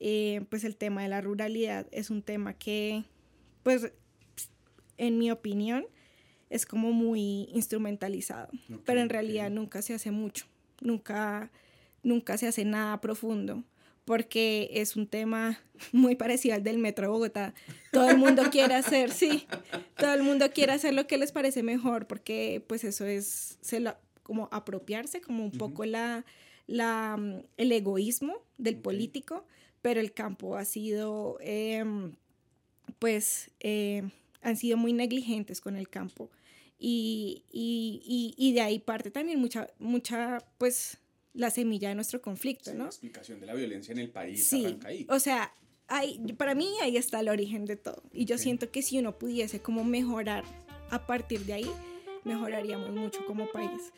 eh, pues el tema de la ruralidad es un tema que, pues, en mi opinión, es como muy instrumentalizado, pero en realidad nunca se hace mucho, nunca, nunca se hace nada profundo porque es un tema muy parecido al del Metro de Bogotá. Todo el mundo quiere hacer, sí, todo el mundo quiere hacer lo que les parece mejor, porque pues eso es como apropiarse, como un poco la, la, mm, el egoísmo del político, pero el campo ha sido, em, pues, eh, han sido muy negligentes con el campo. Y, y, y, de ahí parte también mucha, mucha, pues, la semilla de nuestro conflicto, ¿no? La explicación de la violencia en el país sí, arranca ahí. O sea, hay, para mí ahí está el origen de todo. Y yo siento que si uno pudiese como mejorar a partir de ahí, mejoraríamos mucho como país.